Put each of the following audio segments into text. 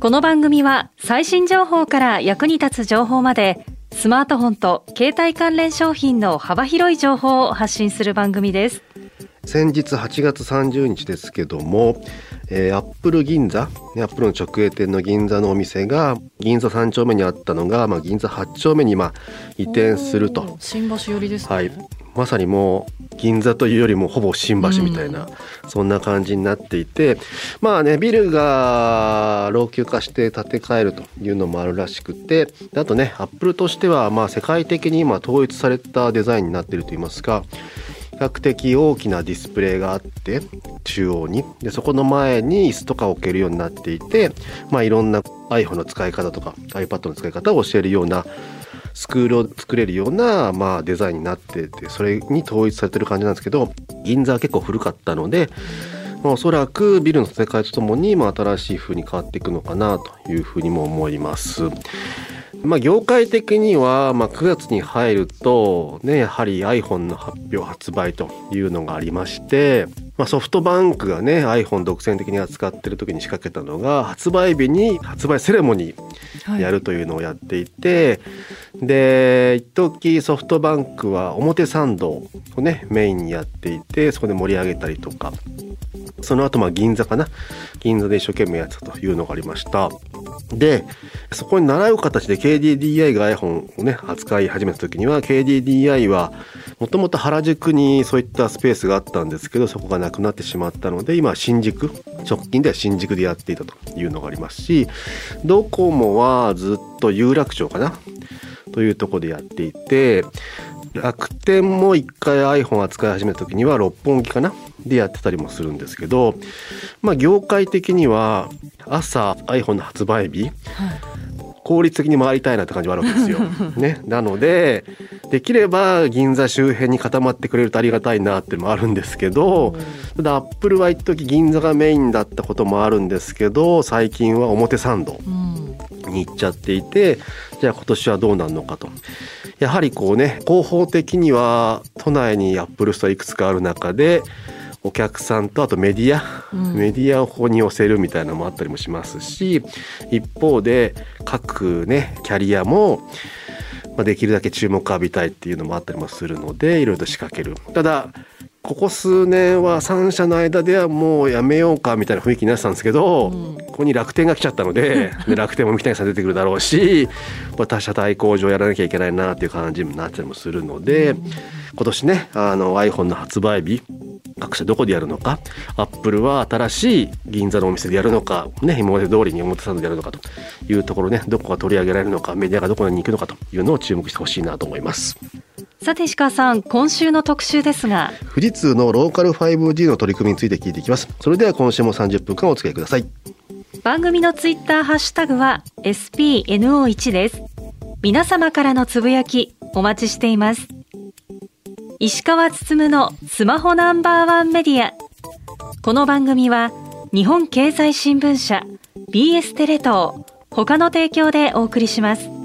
この番組は最新情報から役に立つ情報までスマートフォンと携帯関連商品の幅広い情報を発信する番組です。先日8月30日ですけども、えー、アップル銀座アップルの直営店の銀座のお店が銀座3丁目にあったのが、まあ、銀座8丁目にまあ移転すると。新橋寄りですね、はい、まさにもう銀座というよりもほぼ新橋みたいな、うん、そんな感じになっていてまあねビルが老朽化して建て替えるというのもあるらしくてあとねアップルとしてはまあ世界的に今統一されたデザインになっているといいますか較的大きなディスプレイがあって中央に。でそこの前に椅子とか置けるようになっていて、まあ、いろんな iPhone の使い方とか iPad の使い方を教えるようなスクールを作れるような、まあ、デザインになっててそれに統一されてる感じなんですけど銀座は結構古かったので、まあ、おそらくビルの建て替えとともに、まあ、新しい風に変わっていくのかなというふうにも思います。まあ、業界的には、まあ、9月に入ると、ね、やはり iPhone の発表発売というのがありまして、まあ、ソフトバンクがね iPhone 独占的に扱ってる時に仕掛けたのが発売日に発売セレモニーやるというのをやっていて、はい、で一時ソフトバンクは表参道をねメインにやっていてそこで盛り上げたりとか。その後まあ銀座かな。銀座で一生懸命やってたというのがありました。でそこに習う形で KDDI が iPhone をね扱い始めた時には KDDI はもともと原宿にそういったスペースがあったんですけどそこがなくなってしまったので今新宿直近では新宿でやっていたというのがありますしドコモはずっと有楽町かな。というとこでやっていて楽天も一回 iPhone 扱い始めた時には六本木かなでやってたりもするんですけどまあ業界的には朝 iPhone の発売日、はい。効率的に回りたいなって感じはあるわけですよ。ね、なのでできれば銀座周辺に固まってくれるとありがたいなっていうのもあるんですけど、ただアップルは一時銀座がメインだったこともあるんですけど最近は表参道に行っちゃっていて、じゃあ今年はどうなるのかと。やはりこうね広報的には都内にアップルストアいくつかある中でお客さんとあとメディア、うん、メディアをここに寄せるみたいなのもあったりもしますし一方で各ねキャリアもまあ、できるだけ注目浴びたいっていうのもあったりもするのでいろいろと仕掛けるただここ数年は3社の間ではもうやめようかみたいな雰囲気になってたんですけど、うん、ここに楽天が来ちゃったので で楽天も三谷さん出てくるだろうし他社対抗上やらなきゃいけないなっていう感じになったりもするので、うん、今年ねあの iPhone の発売日各社どこでやるのかアップルは新しい銀座のお店でやるのか、ね、今まで通りに表参道でやるのかというところねどこが取り上げられるのかメディアがどこに行くのかというのを注目してほしいなと思います。さて石川さん今週の特集ですが。富士通のローカル 5G の取り組みについて聞いていきます。それでは今週も30分間お付き合いください。番組のツイッターハッシュタグは SPNO1 です。皆様からのつぶやきお待ちしています。石川つつむのスマホナンバーワンメディア。この番組は日本経済新聞社 BS テレ東他の提供でお送りします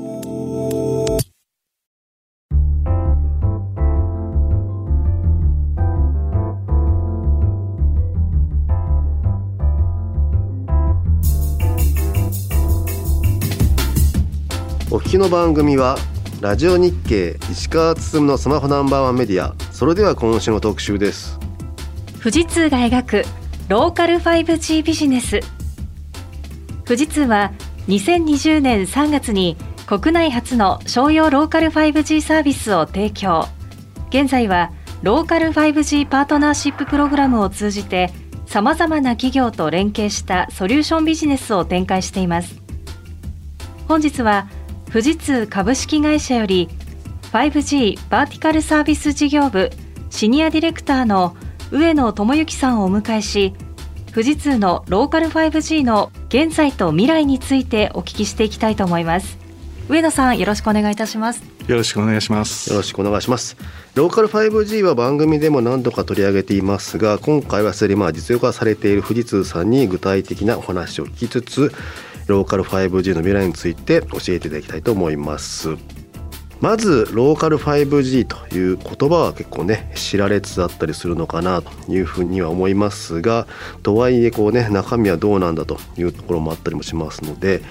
お聞きの番組はラジオ日経石川進のスマホナンバーワンメディア。それでは今週の特集です。富士通が描くローカル 5G ビジネス。富士通は2020年3月に国内初の商用ローカル 5G サービスを提供。現在はローカル 5G パートナーシッププログラムを通じてさまざまな企業と連携したソリューションビジネスを展開しています。本日は富士通株式会社より 5G バーティカルサービス事業部シニアディレクターの上野智之さんをお迎えし富士通のローカル 5G の現在と未来についてお聞きしていきたいと思います。上野さんよろしくお願いいたします。よろしくお願いします。よろしくお願いします。ローカル 5G は番組でも何度か取り上げていますが今回はすでにまあ実用化されている富士通さんに具体的なお話を聞きつつローカル 5G の未来について教えていただきたいと思いますまずローカル 5G という言葉は結構ね知られつつあったりするのかなというふうには思いますがとはいえこうね中身はどうなんだというところもあったりもしますので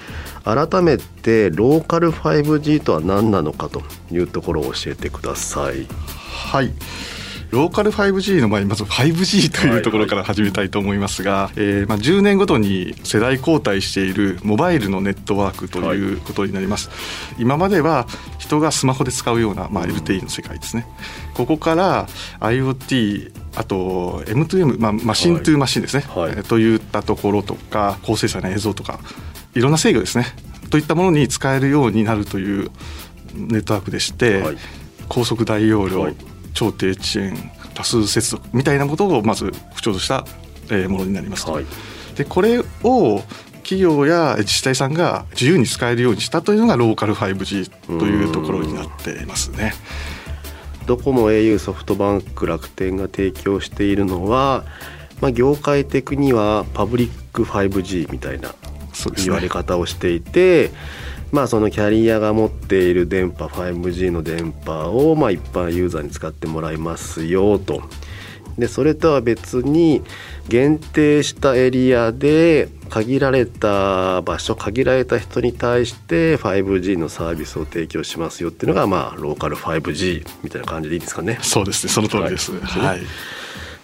改めてローカル 5G とは何なのかというところを教えてください。はいローカル 5G の前にまず 5G というところから始めたいと思いますが、はいはい、えー、まあ、10年ごとに世代交代しているモバイルのネットワークということになります、はい、今までは人がスマホで使うような、まあ、LTE の世界ですね。ここから IoT あと M2M、まあ、マシントゥーマシンですね、はい、といったところとか高精細な映像とかいろんな制御ですね。といったものに使えるようになるというネットワークでして、はい、高速大容量、超低遅延多数接続みたいなことをまず不調としたものになります。はい、でこれを企業や自治体さんが自由に使えるようにしたというのがローカル 5G というところになっていますね。ドコモ au ソフトバンク楽天が提供しているのは、まあ、業界的にはパブリック 5G みたいな言われ方をしていて、まあ、そのキャリアが持っている電波 5G の電波をまあ一般ユーザーに使ってもらいますよと。でそれとは別に限定したエリアで限られた場所限られた人に対して 5G のサービスを提供しますよっていうのがまあローカル 5G みたいな感じでいいですかね。そうですねその通りです。はい、はい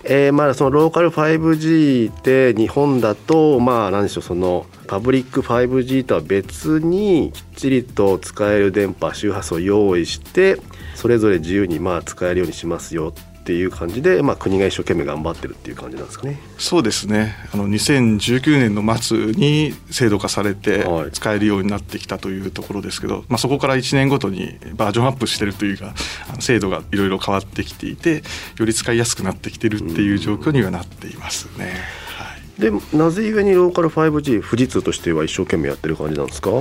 えー、まあそのローカル 5G って日本だとまあ何でしょうそのパブリック 5G とは別にきっちりと使える電波周波数を用意してそれぞれ自由にまあ使えるようにしますよっていう感じで、まあ、国が一生懸命頑張ってるっていう感じなんですかね。そうですねあの2019年の末に制度化されて使えるようになってきたというところですけど、はい、まあ、そこから1年ごとにバージョンアップしてるというか制度がいろいろ変わってきていてより使いやすくなってきてるっていう状況にはなっていますね。はい、でなぜゆえにローカル 5G 富士通としては一生懸命やってる感じなんですか？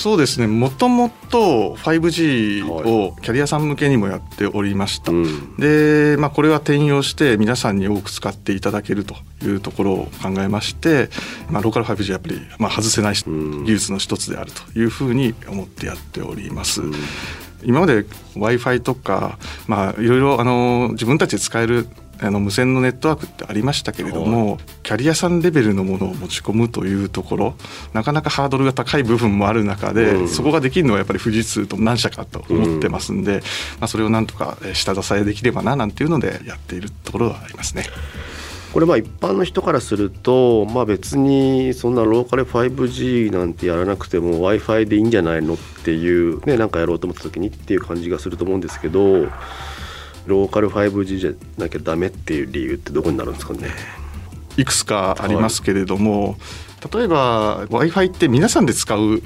そうですね。もともと 5G をキャリアさん向けにもやっておりました、はい、で、まあ、これは転用して皆さんに多く使っていただけるというところを考えまして、まあ、ローカル 5G はやっぱり、まあ、外せない技術の一つであるというふうに思ってやっております。今まで w i f i とか、まあ、いろいろあの自分たちで使えるあの無線のネットワークってありましたけれども、キャリアさんレベルのものを持ち込むというところなかなかハードルが高い部分もある中で、うん、そこができるのはやっぱり富士通と何社かと思ってますんで、うん、まあ、それをなんとか下支えできればななんていうのでやっているところはありますね。これまあ一般の人からすると、まあ、別にそんなローカル 5G なんてやらなくても w i f i でいいんじゃないのっていうねなんかやろうと思った時にっていう感じがすると思うんですけどローカル 5G じゃなきゃダメっていう理由ってどこになるんですかね。いくつかありますけれども、はい、例えば w i f i って皆さんで使う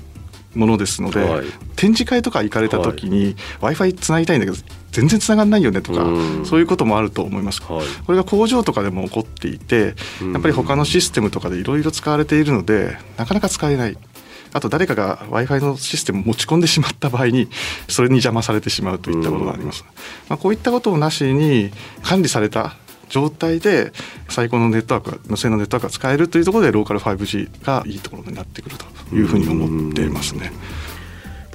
ものですので、はい、展示会とか行かれた時に、はい、w i f i つなぎたいんだけど全然つながんないよねとかそういうこともあると思います、はい、これが工場とかでも起こっていてやっぱり他のシステムとかでいろいろ使われているのでなかなか使えないあと誰かが w i f i のシステムを持ち込んでしまった場合にそれに邪魔されてしまうといったことがあります。まあ、こういったことをなしに管理された状態で最高のネットワーク無線のネットワークが使えるというところでローカル 5G がいいところになってくるというふうに思っていますね。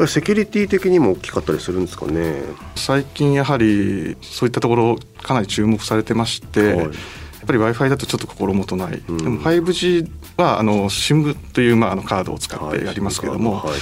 セキュリティ的にも大きかったりするんですかね？最近やはりそういったところかなり注目されてまして、はい。っぱり w i f i だとちょっと心もとない、うん、でも 5G はあの SIM という、まあ、あのカードを使ってやりますけども、はい。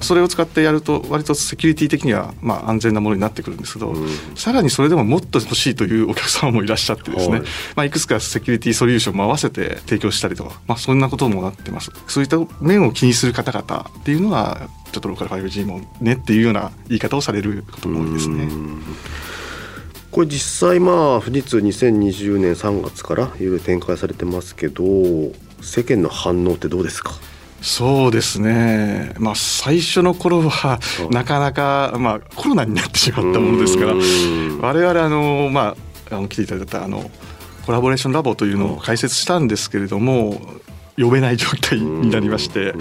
それを使ってやると割とセキュリティ的にはまあ安全なものになってくるんですけど、うん、さらにそれでももっと欲しいというお客様もいらっしゃってですね、はい、まあ、いくつかセキュリティソリューションも合わせて提供したりとか、まあ、そんなこともなってます。そういった面を気にする方々っていうのはちょっとローカル 5G もねっていうような言い方をされることも多いですね。これ実際まあ富士通2020年3月からいろいろ展開されてますけど世間の反応ってどうですか？そうですね、まあ、最初の頃はなかなか、まあ、コロナになってしまったものですから我々あの、まあ、あの来ていただいたあのコラボレーションラボというのを開設したんですけれども呼べない状態になりまして。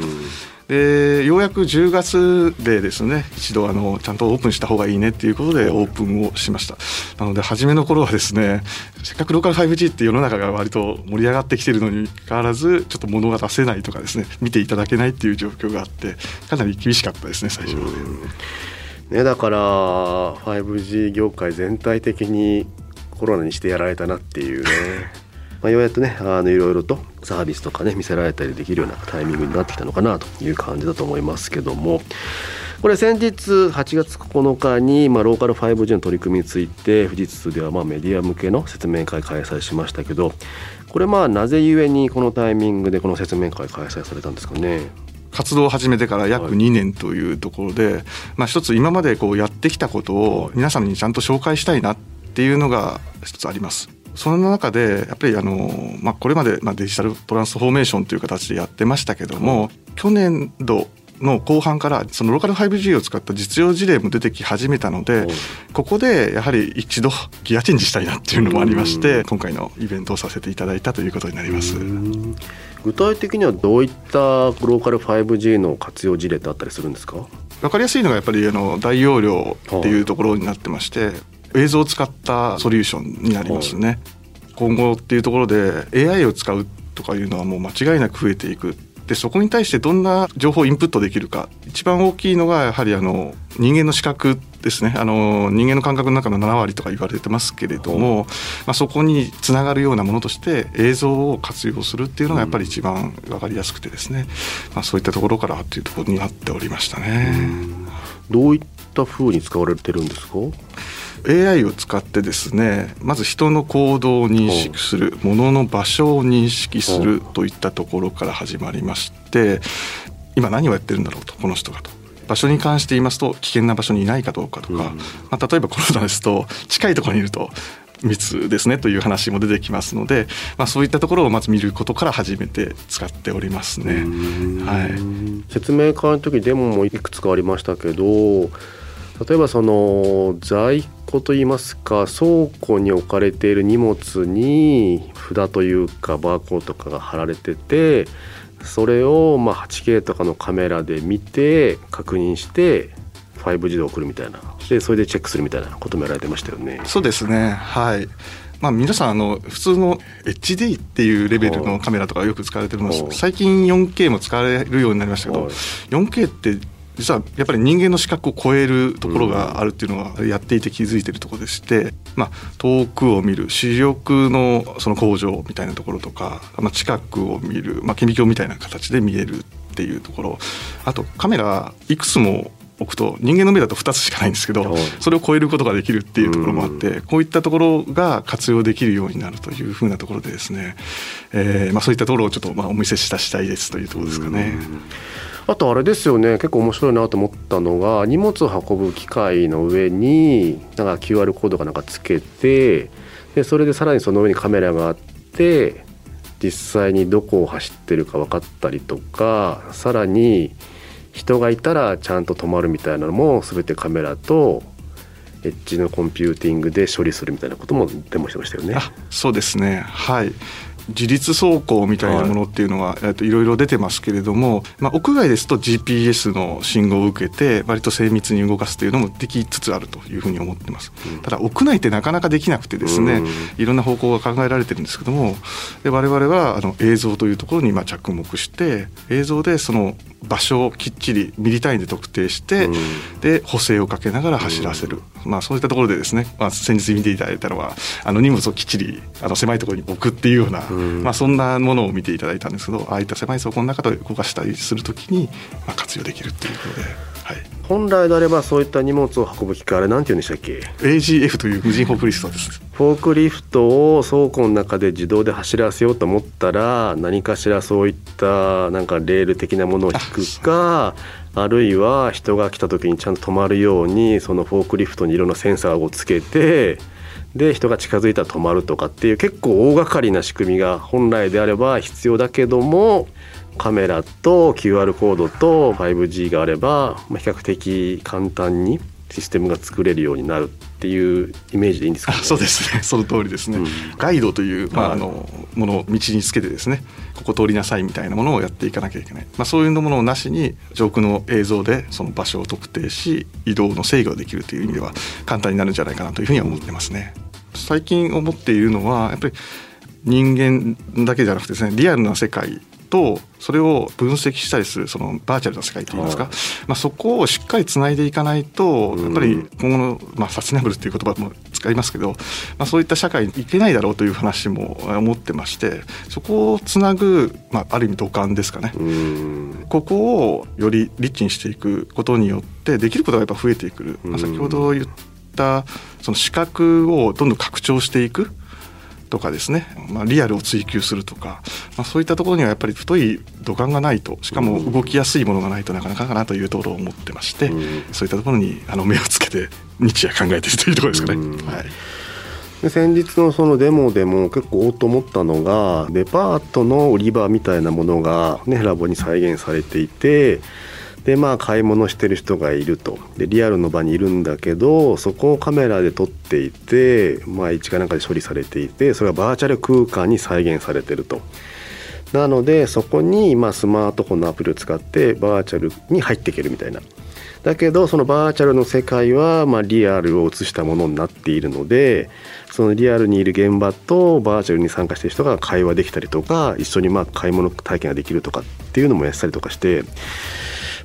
でようやく10月でですね一度あのちゃんとオープンした方がいいねっていうことでオープンをしました。なので初めの頃はですねせっかくローカル 5G って世の中が割と盛り上がってきてるのにかかわらずちょっと物が出せないとかですね見ていただけないっていう状況があってかなり厳しかったですね最初まで。ね、だから 5G 業界全体的にコロナにしてやられたなっていうね まあようやっとねあのいろいろとサービスとかね見せられたりできるようなタイミングになってきたのかなという感じだと思いますけども。これ先日8月9日に、まあ、ローカル 5G の取り組みについて富士通ではまあメディア向けの説明会開催しましたけどこれまあなぜゆえにこのタイミングでこの説明会開催されたんですかね？活動を始めてから約2年というところで、まあ、一つ今までこうやってきたことを皆さんにちゃんと紹介したいなっていうのが一つあります。その中でやっぱりあの、まあ、これまでまあデジタルトランスフォーメーションという形でやってましたけども、去年度の後半からそのローカル 5G を使った実用事例も出てき始めたのでここでやはり一度ギアチェンジしたいなっていうのもありまして今回のイベントをさせていただいたということになります。具体的にはどういったローカル 5G の活用事例ってあったりするんですか？分かりやすいのがやっぱりあの大容量っていうところになってまして、映像を使ったソリューションになりますね。今後っていうところで AI を使うとかいうのはもう間違いなく増えていく。でそこに対してどんな情報をインプットできるか。一番大きいのがやはりあの人間の視覚ですね。あの人間の感覚の中の7割とか言われてますけれども、まあ、そこにつながるようなものとして映像を活用するっていうのがやっぱり一番分かりやすくてですね、まあ、そういったところからっていうところになっておりましたね。どういったふうに使われてるんですか？AI を使ってですねまず人の行動を認識する物の場所を認識するといったところから始まりまして今何をやってるんだろうとこの人がと。場所に関して言いますと危険な場所にいないかどうかとか、まあ、例えばコロナですと近いところにいると密ですねという話も出てきますので、まあ、そういったところをまず見ることから始めて使っておりますね。はい、説明会の時デモもいくつかありましたけど例えばその在庫といいますか倉庫に置かれている荷物に札というかバーコードとかが貼られててそれをまあ 8K とかのカメラで見て確認して 5G で送るみたいな。でそれでチェックするみたいなこともやられてましたよね。そうですね。はい。まあ、皆さんあの普通の HD っていうレベルのカメラとかよく使われてます。最近 4K も使われるようになりましたけど 4K って実はやっぱり人間の視覚を超えるところがあるっていうのはやっていて気づいてるところでして、まあ、遠くを見る視力のその向上みたいなところとか、まあ、近くを見る、まあ、顕微鏡みたいな形で見えるっていうところ。あとカメラいくつも置くと人間の目だと2つしかないんですけどそれを超えることができるっていうところもあってこういったところが活用できるようになるというふうなところでですね、えーまあ、そういったところをちょっとまあお見せしたしたいですというところですかね。あとあれですよね。結構面白いなと思ったのが荷物を運ぶ機械の上になんか QR コードかなんかつけてでそれでさらにその上にカメラがあって実際にどこを走ってるか分かったりとかさらに人がいたらちゃんと止まるみたいなのも全てカメラとエッジのコンピューティングで処理するみたいなこともデモしてましたよね。そうですね。はい。自立走行みたいなものっていうのは、はい、いろいろ出てますけれども、まあ、屋外ですと GPS の信号を受けて割と精密に動かすというのもできつつあるというふうに思ってます、うん、ただ屋内ってなかなかできなくてですね、いろんな方向が考えられてるんですけどもで我々はあの映像というところにまあ着目して映像でその場所をきっちりミリ単位で特定して、うん、で補正をかけながら走らせる、うん、まあ、そういったところでですね、まあ、先日見ていただいたのはあの荷物をきっちりあの狭いところに置くっていうような、うん、まあ、そんなものを見ていただいたんですけどああいった狭い倉庫の中で動かしたりするときに、まあ、活用できるっていうことで。はい、本来であればそういった荷物を運ぶ機械あれなんて言うんでしたっけ？AGF という無人フォークリフトです。フォークリフトを倉庫の中で自動で走らせようと思ったら何かしらそういったなんかレール的なものを引くかあるいは人が来た時にちゃんと止まるようにそのフォークリフトにいろんなセンサーをつけてで人が近づいたら止まるとかっていう結構大掛かりな仕組みが本来であれば必要だけどもカメラと QR コードと 5G があれば、比較的簡単にシステムが作れるようになる。っていうイメージでいいんですか、ね、そうですね。その通りですね、うん、ガイドという、まあ、あのものを道につけてですね。ここ通りなさいみたいなものをやっていかなきゃいけない、まあ、そういうものをなしに上空の映像でその場所を特定し移動の制御できるという意味では簡単になるんじゃないかなというふうには思ってますね。最近思っているのはやっぱり人間だけじゃなくてですねリアルな世界とそれを分析したりするそのバーチャルな世界といいますか、まあ、そこをしっかりつないでいかないとやっぱり今後の、まあ、サステナブルっていう言葉も使いますけど、まあ、そういった社会にいけないだろうという話も思ってましてそこをつなぐ、まあ、ある意味土管ですかね。ここをよりリッチにしていくことによってできることがやっぱ増えていく、まあ、先ほど言ったその視覚をどんどん拡張していくとかですね、まあ、リアルを追求するとか、まあ、そういったところにはやっぱり太い土管がないとしかも動きやすいものがないとなかなかかなというところを思ってまして、うん、そういったところにあの目をつけて日夜考えているというところですかね。うん、はい。で先日のそのデモでも結構おっと思ったのがデパートの売り場みたいなものが、ね、ラボに再現されていてでまあ買い物してる人がいるとでリアルの場にいるんだけどそこをカメラで撮っていて、まあ、一かなんかで処理されていてそれがバーチャル空間に再現されてると。なのでそこにまあスマートフォンのアプリを使ってバーチャルに入っていけるみたいな。だけどそのバーチャルの世界はまあリアルを映したものになっているのでそのリアルにいる現場とバーチャルに参加している人が会話できたりとか一緒にまあ買い物体験ができるとかっていうのもやったりとかして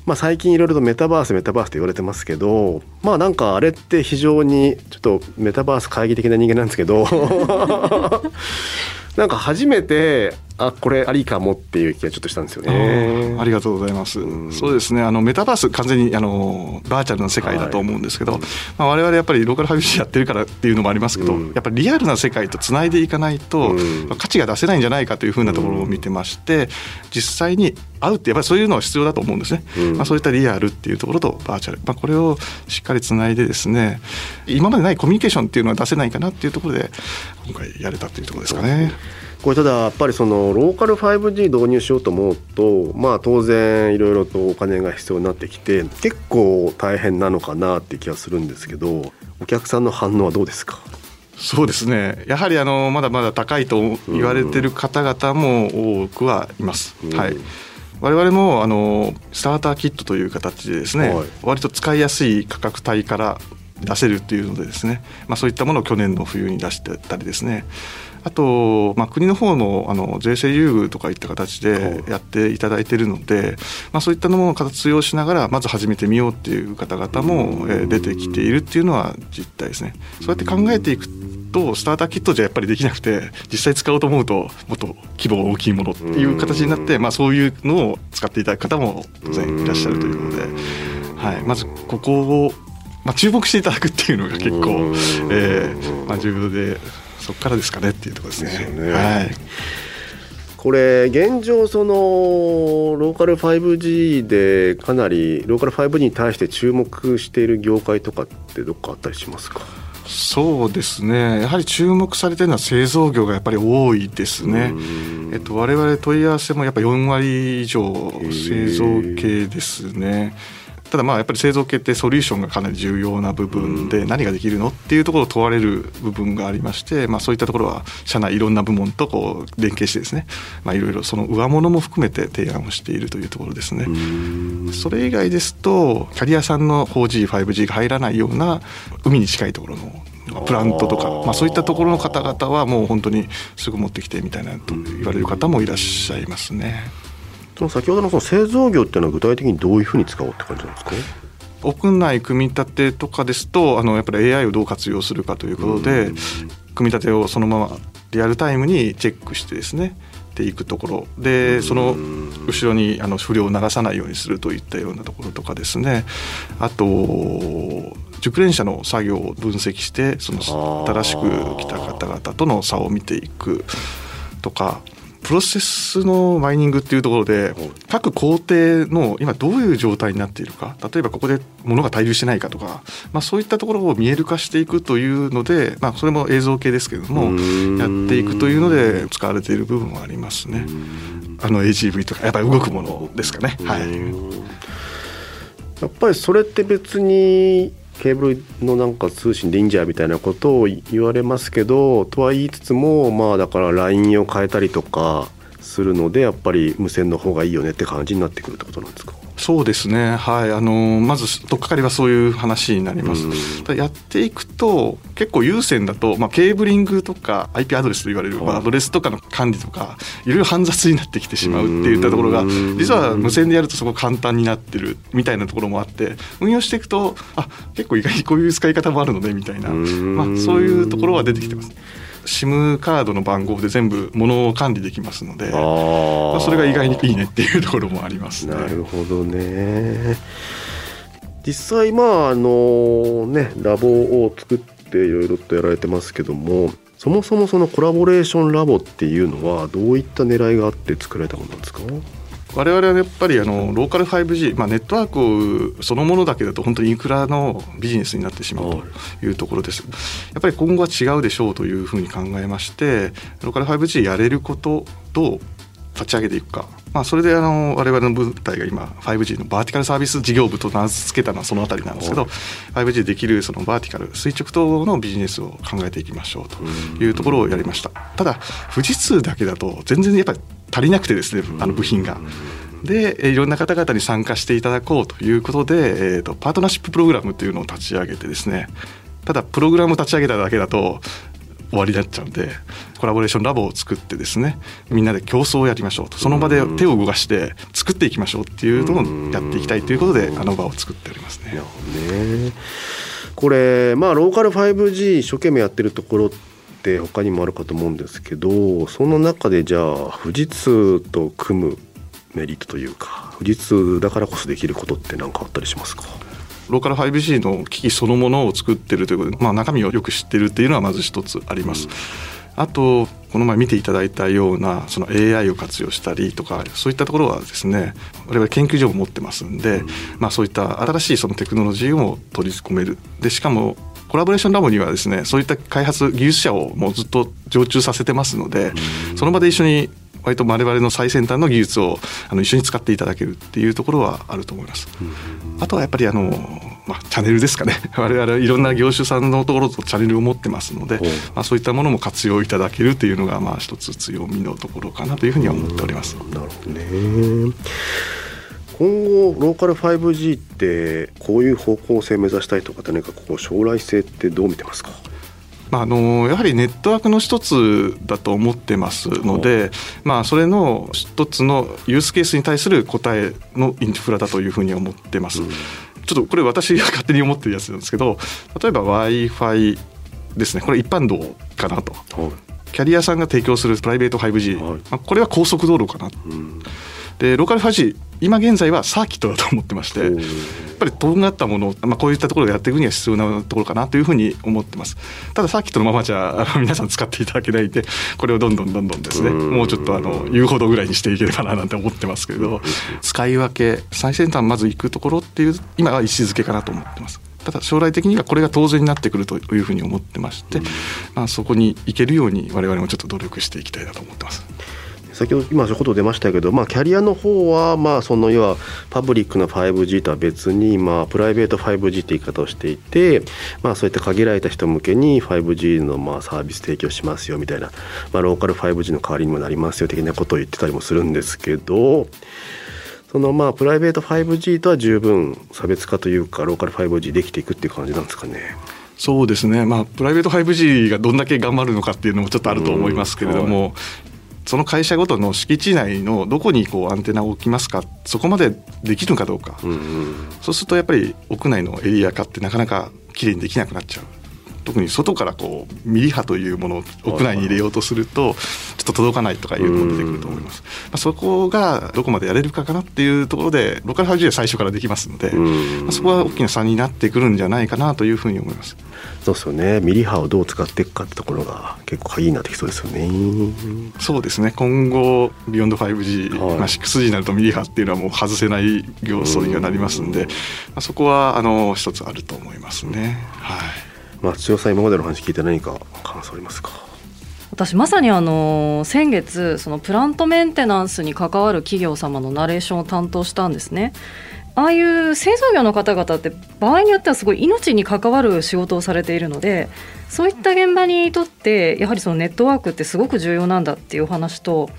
まあ、最近いろいろとメタバースメタバースと言われてますけどまあなんかあれって非常にちょっとメタバース懐疑的な人間なんですけど なんか初めてあこれありかもっていう気がちょっとしたんですよね。ありがとうございます。うん、そうですね。あのメタバース完全にあのバーチャルな世界だと思うんですけど、はい、まあ我々やっぱりローカル 5G やってるからっていうのもありますけど、うん、やっぱりリアルな世界とつないでいかないと、うん、価値が出せないんじゃないかというふうなところを見てまして、実際に会うってやっぱりそういうのは必要だと思うんですね。まあそういったリアルっていうところとバーチャル、まあこれをしっかりつないでですね、今までないコミュニケーションっていうのは出せないかなっていうところで今回やれたっていうところですかね。これただやっぱりそのローカル 5G 導入しようと思うとまあ当然いろいろとお金が必要になってきて結構大変なのかなって気がするんですけどお客さんの反応はどうですか？そうですね。やはりあのまだまだ高いと言われてる方々も多くはいます。うん、はい。我々もあのスターターキットという形でですね、はい、割と使いやすい価格帯から出せるっていうのでですね、まあ、そういったものを去年の冬に出してたりですねあと、まあ、国の方のあの税制優遇とかいった形でやっていただいているので、まあ、そういったものを活用しながらまず始めてみようっていう方々も出てきているっていうのは実態ですね。そうやって考えていくとスターターキットじゃやっぱりできなくて実際使おうと思うともっと規模が大きいものっていう形になって、まあ、そういうのを使っていただく方も当然いらっしゃるということで、はい、まずここを、まあ、注目していただくっていうのが結構、えーまあ、重要で。そこからですかねっていうところですね。ねはい、これ現状そのローカル 5G でかなりローカル 5G に対して注目している業界とかってどっかあったりしますか？そうですねやはり注目されてるのは製造業がやっぱり多いですね。えっと、我々問い合わせもやっぱ4割以上製造系ですね。ただまあやっぱり製造系ってソリューションがかなり重要な部分で何ができるのっていうところを問われる部分がありまして、まあ、そういったところは社内いろんな部門とこう連携してですね、まあ、いろいろその上物も含めて提案をしているというところですね。それ以外ですとキャリアさんの 4G、5G が入らないような海に近いところのプラントとか、まあ、そういったところの方々はもう本当にすぐ持ってきてみたいなと言われる方もいらっしゃいますね。その先ほどのその製造業っていうのは具体的にどういうふうに使おうって感じなんですか？屋内組み立てとかですとあのやっぱり AI をどう活用するかということで組み立てをそのままリアルタイムにチェックしてですねていくところ。でその後ろにあの不良を流さないようにするといったようなところとかですね。あと熟練者の作業を分析してその新しく来た方々との差を見ていくとかプロセスのマイニングっていうところで各工程の今どういう状態になっているか例えばここで物が滞留してないかとか、まあ、そういったところを見える化していくというので、まあ、それも映像系ですけれどもやっていくというので使われている部分はありますね。あの AGV とかやっぱり動くものですかね。はい、やっぱりそれって別にケーブルのなんか通信でいいんじゃみたいなことを言われますけどとは言いつつもまあだから LINE を変えたりとかするのでやっぱり無線の方がいいよねって感じになってくるってことなんですか？そうですね、はい、あのまず取っかかりはそういう話になります。やっていくと結構有線だと、まあ、ケーブリングとか IP アドレスと言われる、まあ、アドレスとかの管理とかいろいろ煩雑になってきてしまうっていったところが実は無線でやるとそこ簡単になってるみたいなところもあって運用していくとあ結構意外にこういう使い方もあるのねみたいな、まあ、そういうところは出てきてます。SIM カードの番号で全部物を管理できますのでそれが意外にいいねっていうところもありますね。なるほどね。実際まああのねラボを作っていろいろとやられてますけどもそもそもそのコラボレーションラボっていうのはどういった狙いがあって作られたものなんですか？我々はやっぱりあのローカル 5G、まあ、ネットワークそのものだけだと本当にインフラのビジネスになってしまうというところです。やっぱり今後は違うでしょうというふうに考えましてローカル 5G やれることと立ち上げていくか、まあ、それであの我々の部隊が今 5G のバーティカルサービス事業部と名付けたのはそのあたりなんですけど 5G できるそのバーティカル垂直等のビジネスを考えていきましょうというところをやりました。ただ富士通だけだと全然やっぱり足りなくてですねあの部品が。でいろんな方々に参加していただこうということで、えーと、パートナーシッププログラムというのを立ち上げてですね。ただプログラム立ち上げただけだと終わりになっちゃうんでコラボレーションラボを作ってですねみんなで競争をやりましょうと。その場で手を動かして作っていきましょうっていうのをやっていきたいということであの場を作っておりますね。ね。これまあローカル 5G 一生懸命やってるところって他にもあるかと思うんですけどその中でじゃあ富士通と組むメリットというか富士通だからこそできることって何かあったりしますか？ローカル 5G の機器そのものを作ってるということで、まあ、中身をよく知ってるっていうのはまず一つあります。うん。あとこの前見ていただいたようなその AI を活用したりとかそういったところはですね我々研究所も持ってますんで、うん、まあ、そういった新しいそのテクノロジーを取り込める。でしかもコラボレーションラボにはですねそういった開発技術者をもうずっと常駐させてますので、うん、その場で一緒に割と我々の最先端の技術をあの一緒に使っていただけるっていうところはあると思います。あとはやっぱりあの、まあ、チャンネルですかね。我々いろんな業種さんのところとチャンネルを持ってますので、まあ、そういったものも活用いただけるっていうのがまあ一つ強みのところかなというふうには思っております。なるほどね。今後ローカル 5G ってこういう方向性を目指したいとか何かこう将来性ってどう見てますか？まあ、あのやはりネットワークの一つだと思ってますので、まあ、それの一つのユースケースに対する答えのインフラだというふうに思ってます。うん、ちょっとこれ私が勝手に思ってるやつなんですけど例えば w i f i ですね。これ一般道かなと、はい、キャリアさんが提供するプライベート 5G、はい、まあ、これは高速道路かな、うんでローカル 5G 今現在はサーキットだと思ってましてやっぱりとんがったものを、まあ、こういったところでやっていくには必要なところかなというふうに思ってます。ただサーキットのままじゃ皆さん使っていただけないんでこれをどんどんどんどんですねもうちょっとあの言うほどぐらいにしていければななんて思ってますけれど使い分け最先端まず行くところっていう今は位置づけかなと思ってます。ただ将来的にはこれが当然になってくるというふうに思ってまして、まあ、そこに行けるように我々もちょっと努力していきたいなと思ってます。先ほど今そういうこと出ましたけど、まあ、キャリアの方はまあその要はパブリックな 5G とは別に、まあ、プライベート 5G って言い方をしていて、まあ、そういった限られた人向けに 5G のまあサービス提供しますよみたいな、まあ、ローカル 5G の代わりにもなりますよ的なことを言ってたりもするんですけど。そのまあプライベート 5G とは十分差別化というかローカル 5G できていくっていう感じなんですかね。そうですね、まあ、プライベート 5G がどんだけ頑張るのかっていうのもちょっとあると思いますけれども、はい、その会社ごとの敷地内のどこにこうアンテナを置きますかそこまでできるかどうか、うんうん、そうするとやっぱり屋内のエリア化ってなかなかきれいにできなくなっちゃう。特に外からこうミリ波というものを屋内に入れようとするとちょっと届かないとかいうのも出てくると思います。まあ、そこがどこまでやれるかかなっていうところでローカル 5G は最初からできますので、まあ、そこは大きな差になってくるんじゃないかなというふうに思います。そうですよね。ミリ波をどう使っていくかってところが結構鍵になってきそうですよね。そうですね。今後ビヨンド 5G、はい、まあ、6G になるとミリ波っていうのはもう外せない要素にはなりますんで、まあ、そこはあの一つあると思いますね。はい松代さ今までの話聞いて何か感想ありますか？私まさにあの先月そのプラントメンテナンスに関わる企業様のナレーションを担当したんですね。ああいう製造業の方々って場合によってはすごい命に関わる仕事をされているのでそういった現場にとってやはりそのネットワークってすごく重要なんだっていうお話と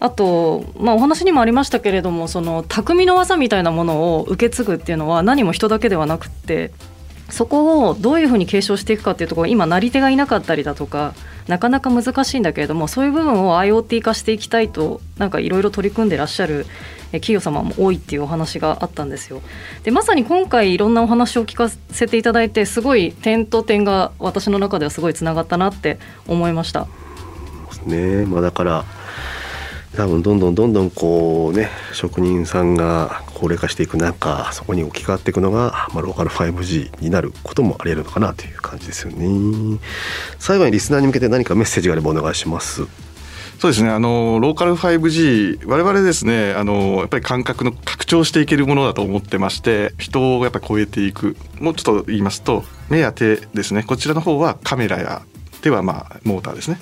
あと、まあ、お話にもありましたけれどもその匠の技みたいなものを受け継ぐっていうのは何も人だけではなくってそこをどういうふうに継承していくかっていうところ今なり手がいなかったりだとかなかなか難しいんだけれどもそういう部分を IoT 化していきたいとなんかいろいろ取り組んでらっしゃる企業様も多いっていうお話があったんですよ。でまさに今回いろんなお話を聞かせていただいてすごい点と点が私の中ではすごいつながったなって思いました。ねまあ、だから多分どんどんどんどんこうね職人さんが高齢化していく中そこに置き換わっていくのが、まあ、ローカル 5G になることもありえるのかなという感じですよね。最後にリスナーに向けて何かメッセージがあればお願いします。そうですね。あのローカル 5G 我々ですねあのやっぱり感覚の拡張していけるものだと思ってまして人をやっぱり超えていく。もうちょっと言いますと目や手ですね。こちらの方はカメラや手はまあモーターですね。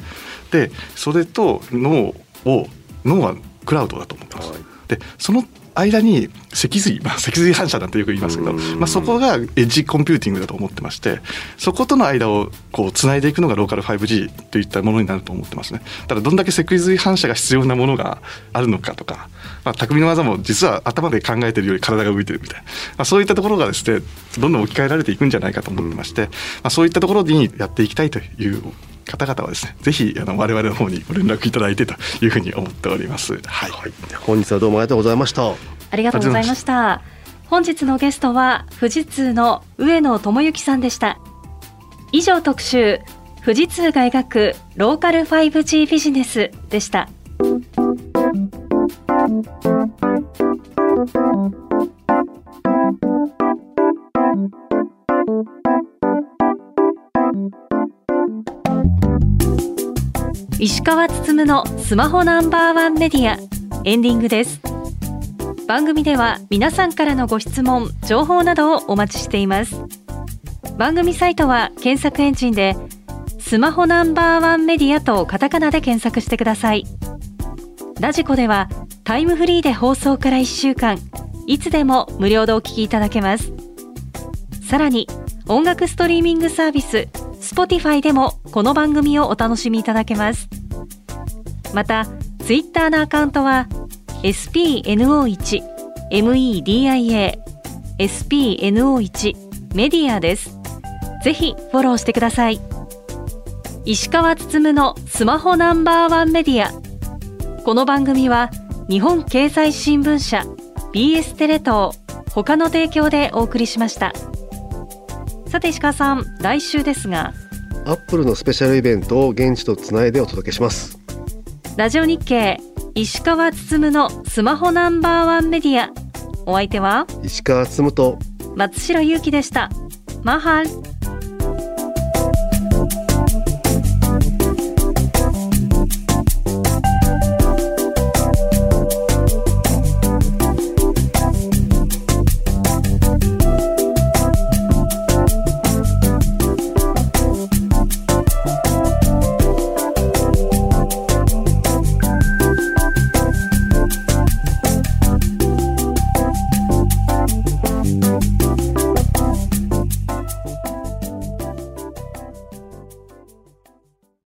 でそれと脳を脳はクラウドだと思ってます。はい、でその間に脊髄、まあ、脊髄反射なんてよく言いますけど、まあ、そこがエッジコンピューティングだと思ってましてそことの間をこうつないでいくのがローカル 5G といったものになると思ってますね。ただどんだけ脊髄反射が必要なものがあるのかとか、まあ、匠の技も実は頭で考えてるより体が動いてるみたいな、まあ、そういったところがですねどんどん置き換えられていくんじゃないかと思ってまして、まあ、そういったところにやっていきたいという方々はですねぜひあの我々の方にご連絡いただいてというふうに思っております、はい、はい、本日はどうもありがとうございましたありがとうございました。本日のゲストは富士通の上野智之さんでした。以上特集富士通が描くローカル 5G ビジネスでした。石川つつむのスマホナンバーワンメディアエンディングです。番組では皆さんからのご質問情報などをお待ちしています。番組サイトは検索エンジンでスマホナンバーワンメディアとカタカナで検索してください。ラジコではタイムフリーで放送から1週間いつでも無料でお聞きいただけます。さらに音楽ストリーミングサービス Spotify でもこの番組をお楽しみいただけます。また Twitter のアカウントは spno1 media spno1 メディアです。ぜひフォローしてください。石川つつむのスマホナンバーワンメディア。この番組は日本経済新聞社 BS テレ東他の提供でお送りしました。さて石川さん来週ですがアップルのスペシャルイベントを現地とつないでお届けします。ラジオ日経石川つつむのスマホナンバーワンメディア。お相手は？石川つつむと。松代ゆうきでした。マハル